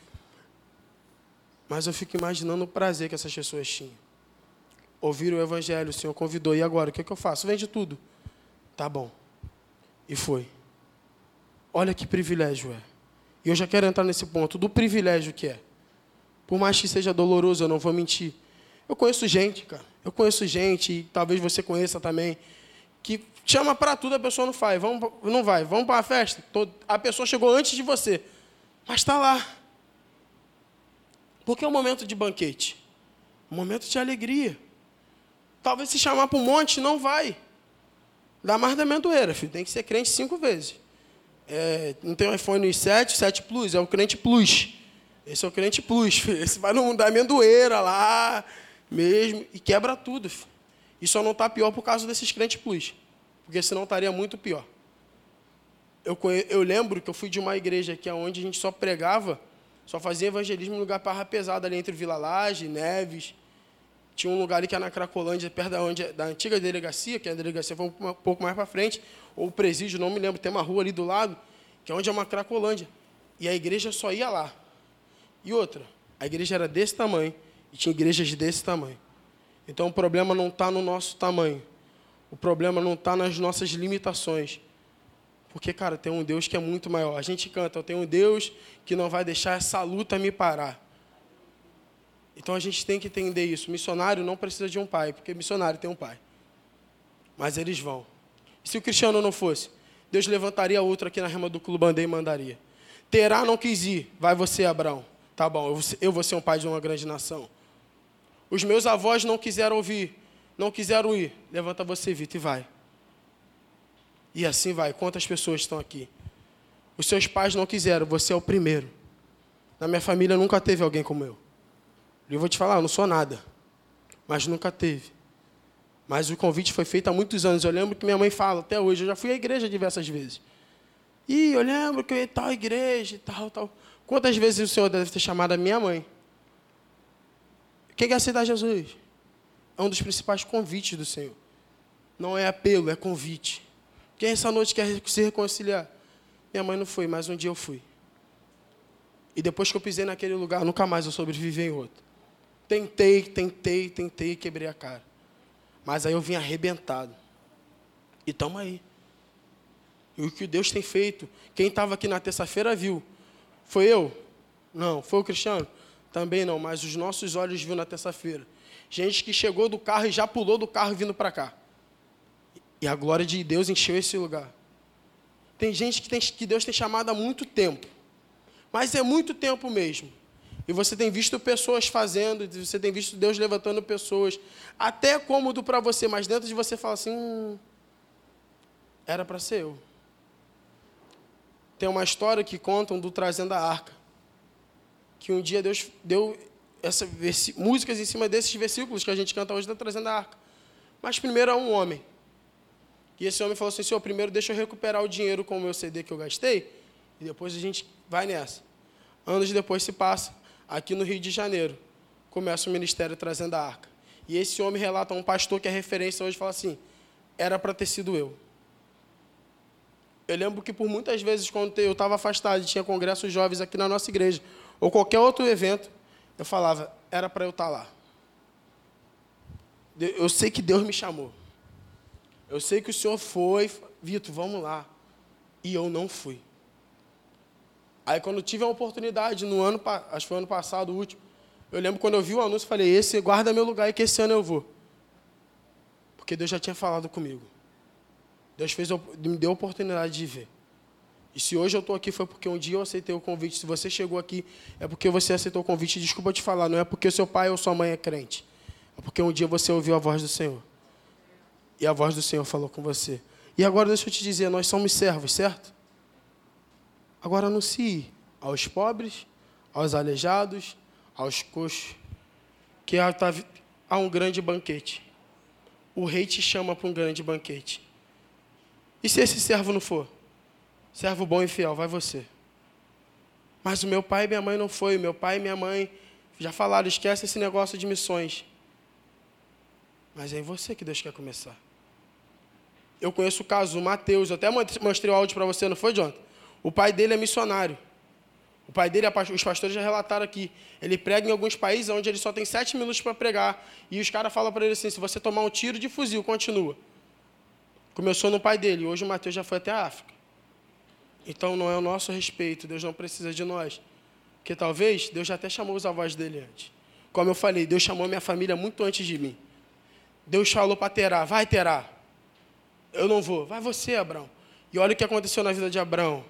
Mas eu fico imaginando o prazer que essas pessoas tinham. Ouviram o evangelho, o Senhor convidou, e agora? O que, é que eu faço? Vende tudo. Tá bom. E foi. Olha que privilégio é. E eu já quero entrar nesse ponto do privilégio que é. Por mais que seja doloroso, eu não vou mentir. Eu conheço gente, cara. Eu conheço gente, e talvez você conheça também, que chama para tudo, a pessoa não faz. Vamos, não vai. Vamos para a festa. A pessoa chegou antes de você, mas está lá. Porque é um momento de banquete, um momento de alegria. Talvez se chamar para um monte, não vai. Dá mais da amendoeira, filho. Tem que ser crente cinco vezes. É, não tem o iPhone 7, 7 Plus, é o crente Plus. Esse é o crente Plus. Esse vai no da amendoeira lá mesmo e quebra tudo. E só não está pior por causa desses crentes Plus. Porque senão estaria muito pior. Eu, eu lembro que eu fui de uma igreja que é onde a gente só pregava só fazia evangelismo em lugar parra pesada ali entre Vila Laje, Neves. Tinha um lugar ali que era na Cracolândia, perto da, onde, da antiga delegacia, que a delegacia foi um pouco mais para frente, ou presídio, não me lembro, tem uma rua ali do lado, que é onde é uma Cracolândia. E a igreja só ia lá. E outra, a igreja era desse tamanho, e tinha igrejas desse tamanho. Então o problema não está no nosso tamanho. O problema não está nas nossas limitações. Porque, cara, tem um Deus que é muito maior. A gente canta, eu tenho um Deus que não vai deixar essa luta me parar. Então a gente tem que entender isso. Missionário não precisa de um pai, porque missionário tem um pai. Mas eles vão. E se o cristiano não fosse, Deus levantaria outro aqui na rema do Clubandê e mandaria. Terá não quis ir, vai você, Abraão. Tá bom, eu vou ser um pai de uma grande nação. Os meus avós não quiseram ouvir, não quiseram ir. Levanta você, Vitor, e vai. E assim vai. Quantas pessoas estão aqui? Os seus pais não quiseram, você é o primeiro. Na minha família nunca teve alguém como eu. Eu vou te falar, eu não sou nada. Mas nunca teve. Mas o convite foi feito há muitos anos. Eu lembro que minha mãe fala, até hoje, eu já fui à igreja diversas vezes. E eu lembro que eu ia tal igreja e tal, tal. Quantas vezes o Senhor deve ter chamado a minha mãe? Quem quer aceitar Jesus? É um dos principais convites do Senhor. Não é apelo, é convite. Quem essa noite quer se reconciliar? Minha mãe não foi, mas um dia eu fui. E depois que eu pisei naquele lugar, nunca mais eu sobrevivi em outro. Tentei, tentei, tentei, quebrei a cara. Mas aí eu vim arrebentado. E estamos aí. E o que Deus tem feito, quem estava aqui na terça-feira viu. Foi eu? Não. Foi o Cristiano? Também não, mas os nossos olhos viu na terça-feira. Gente que chegou do carro e já pulou do carro vindo para cá. E a glória de Deus encheu esse lugar. Tem gente que, tem, que Deus tem chamado há muito tempo. Mas é muito tempo mesmo. E você tem visto pessoas fazendo, você tem visto Deus levantando pessoas, até cômodo para você, mas dentro de você fala assim: hum, era para ser eu. Tem uma história que contam do trazendo a arca, que um dia Deus deu essa músicas em cima desses versículos que a gente canta hoje, está trazendo a arca. Mas primeiro é um homem. E esse homem falou assim: Senhor, primeiro deixa eu recuperar o dinheiro com o meu CD que eu gastei, e depois a gente vai nessa. Anos depois se passa, aqui no Rio de Janeiro, começa o ministério trazendo a arca. E esse homem relata a um pastor que é referência hoje fala assim: era para ter sido eu. Eu lembro que por muitas vezes, quando eu estava afastado tinha congressos jovens aqui na nossa igreja, ou qualquer outro evento, eu falava, era para eu estar tá lá. Eu sei que Deus me chamou. Eu sei que o Senhor foi, Vitor, vamos lá. E eu não fui. Aí quando tive a oportunidade, no ano, acho que foi ano passado, o último, eu lembro quando eu vi o anúncio, falei, esse guarda meu lugar e que esse ano eu vou. Porque Deus já tinha falado comigo. Deus fez, me deu a oportunidade de ver. E se hoje eu estou aqui foi porque um dia eu aceitei o convite. Se você chegou aqui, é porque você aceitou o convite. Desculpa te falar, não é porque seu pai ou sua mãe é crente. É porque um dia você ouviu a voz do Senhor. E a voz do Senhor falou com você. E agora deixa eu te dizer, nós somos servos, certo? Agora anuncie aos pobres, aos aleijados, aos coxos, que há um grande banquete. O rei te chama para um grande banquete. E se esse servo não for? Servo bom e fiel, vai você. Mas o meu pai e minha mãe não foi. Meu pai e minha mãe já falaram, esquece esse negócio de missões. Mas é em você que Deus quer começar. Eu conheço o caso, o Mateus, eu até mostrei o áudio para você, não foi, Jonathan? O pai dele é missionário. O pai dele, os pastores já relataram aqui, ele prega em alguns países onde ele só tem sete minutos para pregar. E os caras falam para ele assim: se você tomar um tiro de fuzil, continua. Começou no pai dele, hoje o Mateus já foi até a África. Então não é o nosso respeito, Deus não precisa de nós. Porque talvez Deus já até chamou os avós dele antes. Como eu falei, Deus chamou minha família muito antes de mim. Deus falou para Terá, vai Terá. Eu não vou, vai você, Abraão. E olha o que aconteceu na vida de Abraão.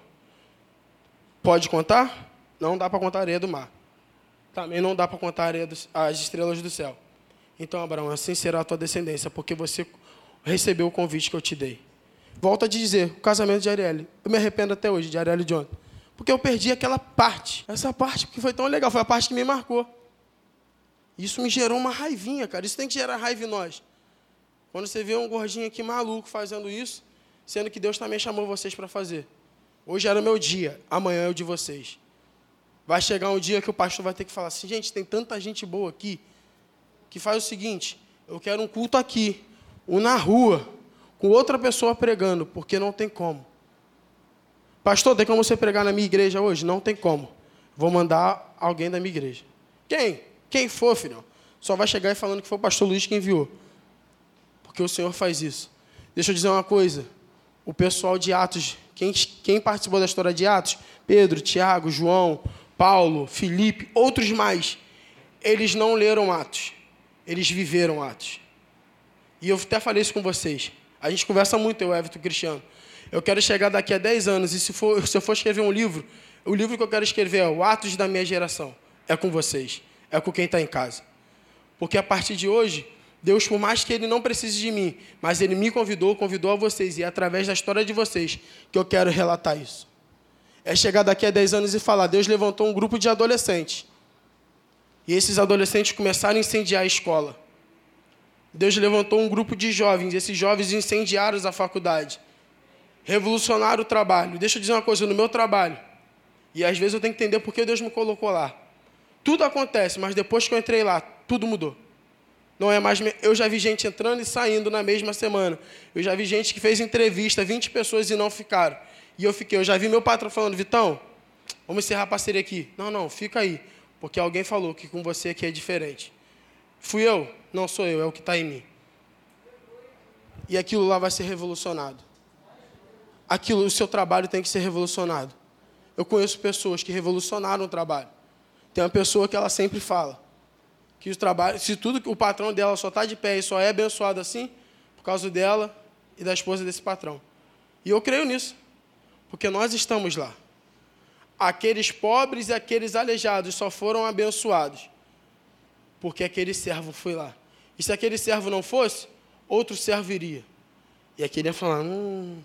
Pode contar? Não dá para contar a areia do mar. Também não dá para contar as estrelas do céu. Então, Abraão, assim será a tua descendência, porque você recebeu o convite que eu te dei. Volto a dizer, o casamento de Arielle. Eu me arrependo até hoje de Arielle e John. Porque eu perdi aquela parte. Essa parte que foi tão legal, foi a parte que me marcou. Isso me gerou uma raivinha, cara. Isso tem que gerar raiva em nós. Quando você vê um gordinho aqui maluco fazendo isso, sendo que Deus também chamou vocês para fazer. Hoje era o meu dia, amanhã é o de vocês. Vai chegar um dia que o pastor vai ter que falar assim: gente, tem tanta gente boa aqui, que faz o seguinte: eu quero um culto aqui, um na rua, com outra pessoa pregando, porque não tem como. Pastor, tem como você pregar na minha igreja hoje? Não tem como. Vou mandar alguém da minha igreja. Quem? Quem for, filho? Só vai chegar e falando que foi o pastor Luiz que enviou. Porque o Senhor faz isso. Deixa eu dizer uma coisa. O pessoal de Atos, quem, quem participou da história de Atos? Pedro, Tiago, João, Paulo, Felipe, outros mais. Eles não leram Atos. Eles viveram Atos. E eu até falei isso com vocês. A gente conversa muito, eu, Everton Cristiano. Eu quero chegar daqui a 10 anos, e se, for, se eu for escrever um livro, o livro que eu quero escrever é o Atos da minha geração. É com vocês. É com quem está em casa. Porque a partir de hoje, Deus, por mais que Ele não precise de mim, mas Ele me convidou, convidou a vocês, e é através da história de vocês que eu quero relatar isso. É chegar daqui a 10 anos e falar: Deus levantou um grupo de adolescentes. E esses adolescentes começaram a incendiar a escola. Deus levantou um grupo de jovens, e esses jovens incendiaram a faculdade. Revolucionaram o trabalho. Deixa eu dizer uma coisa, no meu trabalho, e às vezes eu tenho que entender por que Deus me colocou lá. Tudo acontece, mas depois que eu entrei lá, tudo mudou. Não é mais. Eu já vi gente entrando e saindo na mesma semana. Eu já vi gente que fez entrevista, 20 pessoas e não ficaram. E eu fiquei. Eu já vi meu patrão falando, Vitão, vamos encerrar a parceria aqui. Não, não, fica aí. Porque alguém falou que com você aqui é diferente. Fui eu? Não sou eu, é o que está em mim. E aquilo lá vai ser revolucionado. Aquilo, o seu trabalho tem que ser revolucionado. Eu conheço pessoas que revolucionaram o trabalho. Tem uma pessoa que ela sempre fala que o trabalho, se tudo o patrão dela só está de pé e só é abençoado assim, por causa dela e da esposa desse patrão. E eu creio nisso, porque nós estamos lá. Aqueles pobres e aqueles aleijados só foram abençoados porque aquele servo foi lá. E se aquele servo não fosse, outro servo iria. E aquele ia falar: hum,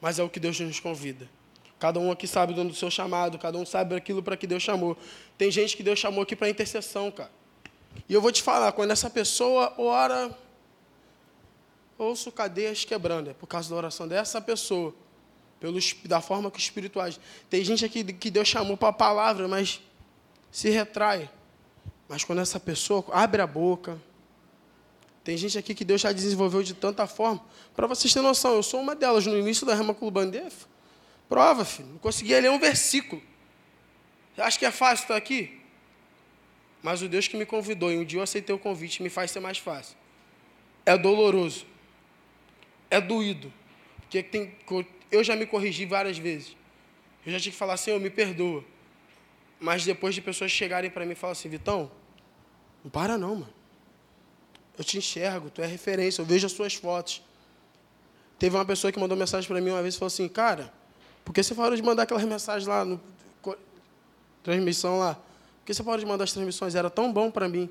mas é o que Deus nos convida. Cada um aqui sabe do seu chamado, cada um sabe aquilo para que Deus chamou. Tem gente que Deus chamou aqui para intercessão, cara. E eu vou te falar, quando essa pessoa ora, ouço cadeias quebrando, é por causa da oração dessa pessoa, pelo, da forma que o Espírito age. Tem gente aqui que Deus chamou para a palavra, mas se retrai. Mas quando essa pessoa abre a boca, tem gente aqui que Deus já desenvolveu de tanta forma. Para vocês terem noção, eu sou uma delas. No início da Rama Clubandef, prova, filho. Não conseguia ler um versículo. Acha que é fácil estar aqui? Mas o Deus que me convidou e um dia eu aceitei o convite me faz ser mais fácil. É doloroso. É doído. Porque tem, eu já me corrigi várias vezes. Eu já tinha que falar, Senhor, me perdoa. Mas depois de pessoas chegarem para mim e falar assim, Vitão, não para não, mano. Eu te enxergo, tu é referência, eu vejo as suas fotos. Teve uma pessoa que mandou mensagem para mim uma vez e falou assim, cara, por que você falou de mandar aquelas mensagens lá no transmissão lá? Por que você parou de mandar as transmissões? Era tão bom para mim.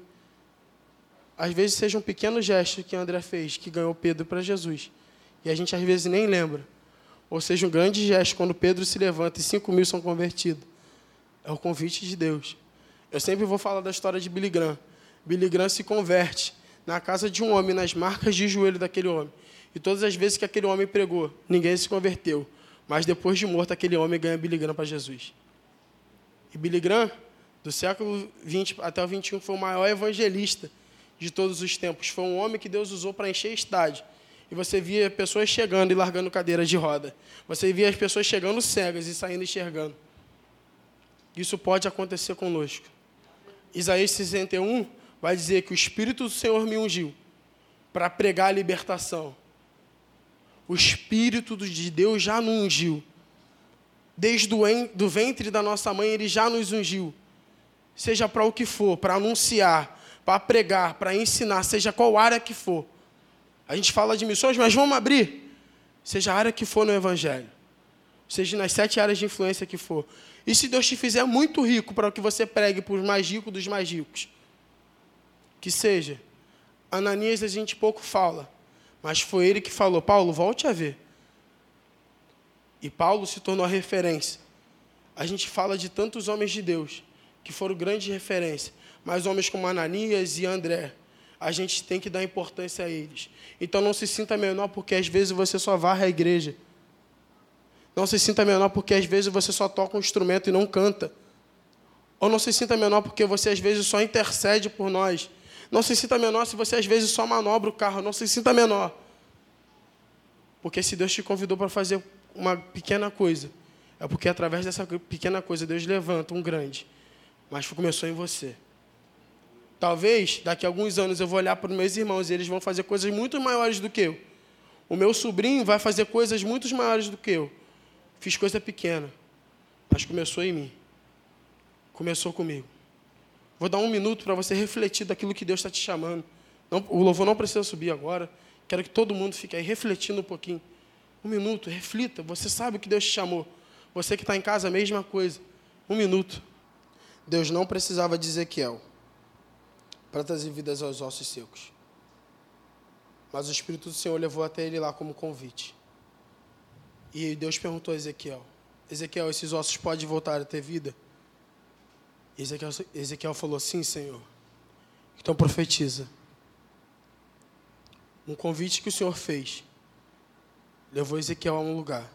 Às vezes seja um pequeno gesto que André fez, que ganhou Pedro para Jesus. E a gente às vezes nem lembra. Ou seja, um grande gesto quando Pedro se levanta e cinco mil são convertidos. É o convite de Deus. Eu sempre vou falar da história de Billy Graham. Billy Graham se converte na casa de um homem, nas marcas de joelho daquele homem. E todas as vezes que aquele homem pregou, ninguém se converteu. Mas depois de morto, aquele homem ganha Billy Graham para Jesus. E Billy Graham, do século 20 até o 21, foi o maior evangelista de todos os tempos. Foi um homem que Deus usou para encher estádio. E você via pessoas chegando e largando cadeiras de roda. Você via as pessoas chegando cegas e saindo enxergando. Isso pode acontecer conosco. Isaías 61 vai dizer que o Espírito do Senhor me ungiu para pregar a libertação. O Espírito de Deus já nos ungiu. Desde o ventre da nossa mãe, ele já nos ungiu. Seja para o que for, para anunciar, para pregar, para ensinar, seja qual área que for. A gente fala de missões, mas vamos abrir. Seja a área que for no Evangelho. Seja nas sete áreas de influência que for. E se Deus te fizer muito rico para que você pregue para os mais ricos dos mais ricos? Que seja. Ananias a gente pouco fala, mas foi ele que falou: Paulo, volte a ver. E Paulo se tornou a referência. A gente fala de tantos homens de Deus que foram grandes referências, mas homens como Ananias e André, a gente tem que dar importância a eles. Então não se sinta menor porque às vezes você só varre a igreja. Não se sinta menor porque às vezes você só toca um instrumento e não canta. Ou não se sinta menor porque você às vezes só intercede por nós. Não se sinta menor se você às vezes só manobra o carro. Não se sinta menor. Porque se Deus te convidou para fazer uma pequena coisa, é porque através dessa pequena coisa Deus levanta um grande. Mas começou em você. Talvez daqui a alguns anos eu vou olhar para os meus irmãos e eles vão fazer coisas muito maiores do que eu. O meu sobrinho vai fazer coisas muito maiores do que eu. Fiz coisa pequena, mas começou em mim. Começou comigo. Vou dar um minuto para você refletir daquilo que Deus está te chamando. Não, o louvor não precisa subir agora. Quero que todo mundo fique aí refletindo um pouquinho. Um minuto, reflita. Você sabe o que Deus te chamou. Você que está em casa, a mesma coisa. Um minuto. Deus não precisava de Ezequiel para trazer vidas aos ossos secos. Mas o Espírito do Senhor levou até ele lá como convite. E Deus perguntou a Ezequiel: Ezequiel, esses ossos podem voltar a ter vida? Ezequiel, Ezequiel falou: Sim, Senhor. Então profetiza. Um convite que o Senhor fez levou Ezequiel a um lugar.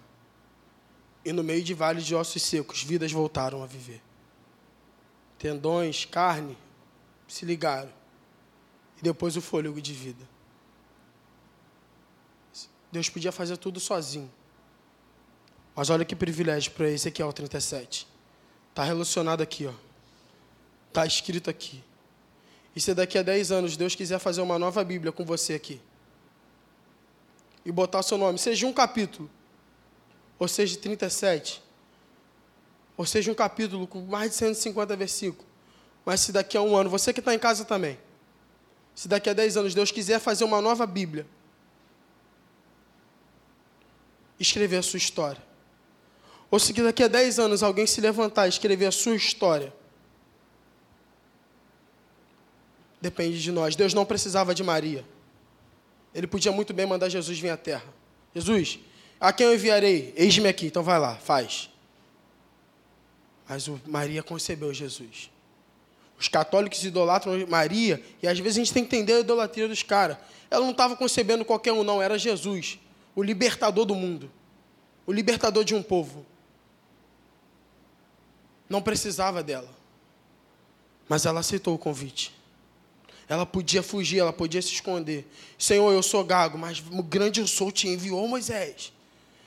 E no meio de vales de ossos secos, vidas voltaram a viver. Tendões, carne se ligaram. E depois o fôlego de vida. Deus podia fazer tudo sozinho. Mas olha que privilégio para Ezequiel 37. Está relacionado aqui, ó. Está escrito aqui. E se daqui a 10 anos Deus quiser fazer uma nova Bíblia com você aqui, e botar seu nome, seja um capítulo, ou seja 37, ou seja um capítulo com mais de 150 versículos, mas se daqui a um ano, você que está em casa também, se daqui a 10 anos Deus quiser fazer uma nova Bíblia, escrever a sua história, ou se daqui a 10 anos alguém se levantar e escrever a sua história, depende de nós. Deus não precisava de Maria. Ele podia muito bem mandar Jesus vir à terra. Jesus, a quem eu enviarei? Eis-me aqui, então vai lá, faz. Mas Maria concebeu Jesus. Os católicos idolatram Maria, e às vezes a gente tem que entender a idolatria dos caras. Ela não estava concebendo qualquer um, não, era Jesus, o libertador do mundo, o libertador de um povo. Não precisava dela, mas ela aceitou o convite. Ela podia fugir, ela podia se esconder. Senhor, eu sou gago, mas o grande eu sou te enviou Moisés.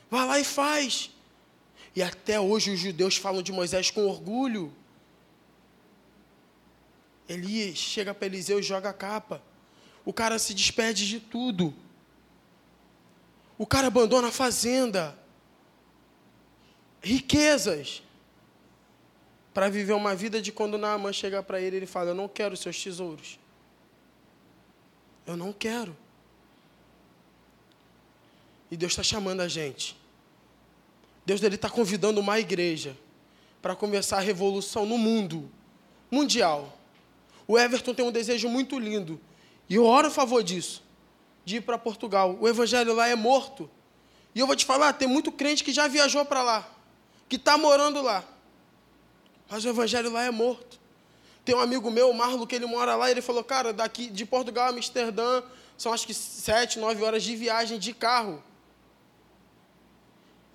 Vai lá e faz. E até hoje os judeus falam de Moisés com orgulho. Elias chega para Eliseu e joga a capa. O cara se despede de tudo. O cara abandona a fazenda, riquezas, para viver uma vida de quando Naamã chega para ele, ele fala: Eu não quero seus tesouros. Eu não quero. E Deus está chamando a gente. Deus está convidando uma igreja para começar a revolução no mundo mundial. O Everton tem um desejo muito lindo, e eu oro a favor disso, de ir para Portugal. O evangelho lá é morto. E eu vou te falar, tem muito crente que já viajou para lá, que está morando lá. Mas o evangelho lá é morto. Tem um amigo meu, o Marlo, que ele mora lá, ele falou, cara, daqui de Portugal a Amsterdã, são acho que sete, nove horas de viagem de carro.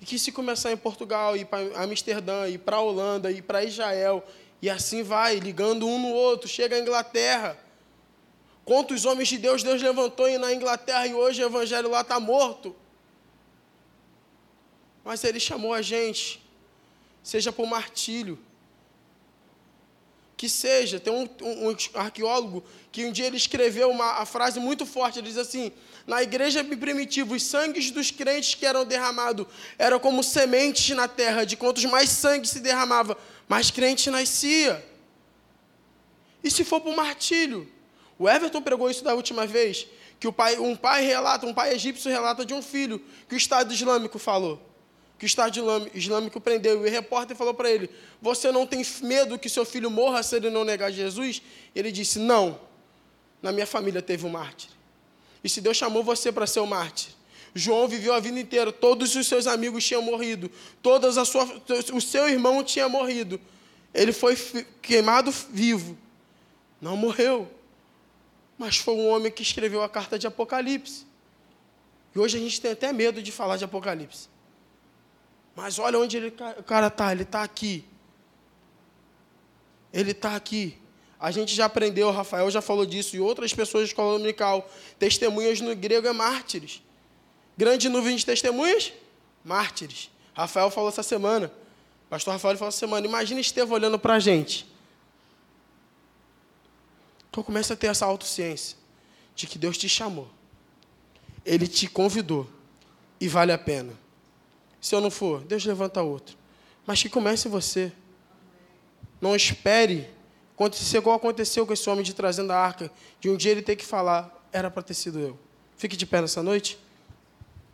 E que se começar em Portugal, ir para Amsterdã, ir para Holanda, ir para Israel, e assim vai, ligando um no outro, chega à Inglaterra. Quantos homens de Deus Deus levantou na Inglaterra e hoje o evangelho lá está morto? Mas ele chamou a gente, seja por martírio, que seja. Tem um, um, um, arqueólogo que um dia ele escreveu uma a frase muito forte. Ele diz assim: na igreja primitiva, os sangues dos crentes que eram derramados eram como sementes na terra. De quantos mais sangue se derramava, mais crente nascia. E se for para o martírio? O Everton pregou isso da última vez, que o pai, um pai relata, um pai egípcio relata de um filho que o Estado Islâmico falou. Que o Estado Islâmico prendeu. E o repórter falou para ele: Você não tem medo que seu filho morra se ele não negar Jesus? Ele disse: Não. Na minha família teve um mártir. E se Deus chamou você para ser um mártir, João viveu a vida inteira, todos os seus amigos tinham morrido, todas a sua, o seu irmão tinha morrido. Ele foi queimado vivo. Não morreu. Mas foi um homem que escreveu a carta de Apocalipse. E hoje a gente tem até medo de falar de Apocalipse. Mas olha onde ele, o cara está, ele está aqui. Ele está aqui. A gente já aprendeu, Rafael já falou disso, e outras pessoas de escola dominical. Testemunhas no grego é mártires. Grande nuvem de testemunhas? Mártires. Rafael falou essa semana. Pastor Rafael falou essa semana. Imagina Estevão olhando para a gente. Então começa a ter essa autociência de que Deus te chamou. Ele te convidou. E vale a pena. Se eu não for, Deus levanta outro. Mas que comece você. Não espere acontecer igual aconteceu com esse homem de trazendo a arca, de um dia ele ter que falar, era para ter sido eu. Fique de pé nessa noite.